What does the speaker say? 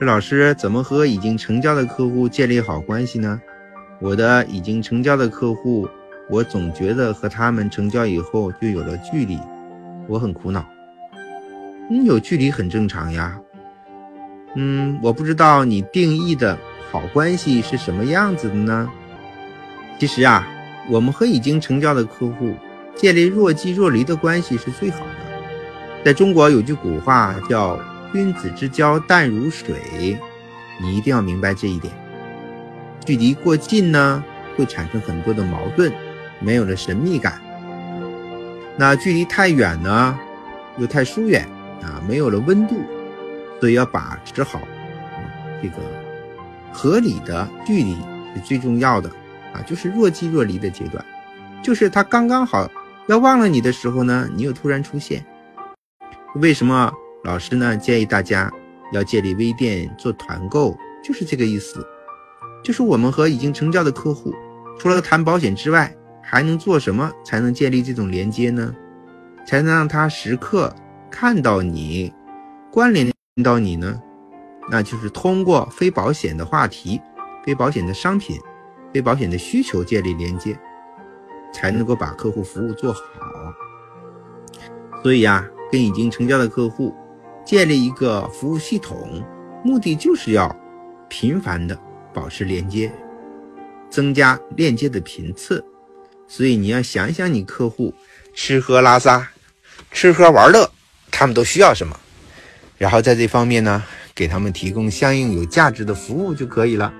这老师怎么和已经成交的客户建立好关系呢？我的已经成交的客户，我总觉得和他们成交以后就有了距离，我很苦恼。嗯，有距离很正常呀。嗯，我不知道你定义的好关系是什么样子的呢？其实啊，我们和已经成交的客户建立若即若离的关系是最好的。在中国有句古话叫“君子之交淡如水”，你一定要明白这一点。距离过近呢，会产生很多的矛盾，没有了神秘感；那距离太远呢，又太疏远啊，没有了温度。所以要把持好这个合理的距离是最重要的啊，就是若即若离的阶段，就是他刚刚好要忘了你的时候呢，你又突然出现。为什么老师呢建议大家要建立微店做团购？就是这个意思，就是我们和已经成交的客户，除了谈保险之外，还能做什么才能建立这种连接呢？才能让他时刻看到你，关联到你呢？那就是通过非保险的话题、非保险的商品、非保险的需求建立连接，才能够把客户服务做好。所以呀。跟已经成交的客户建立一个服务系统，目的就是要频繁的保持连接，增加链接的频次。所以你要想想，你客户吃喝拉撒、吃喝玩乐，他们都需要什么，然后在这方面呢，给他们提供相应有价值的服务就可以了。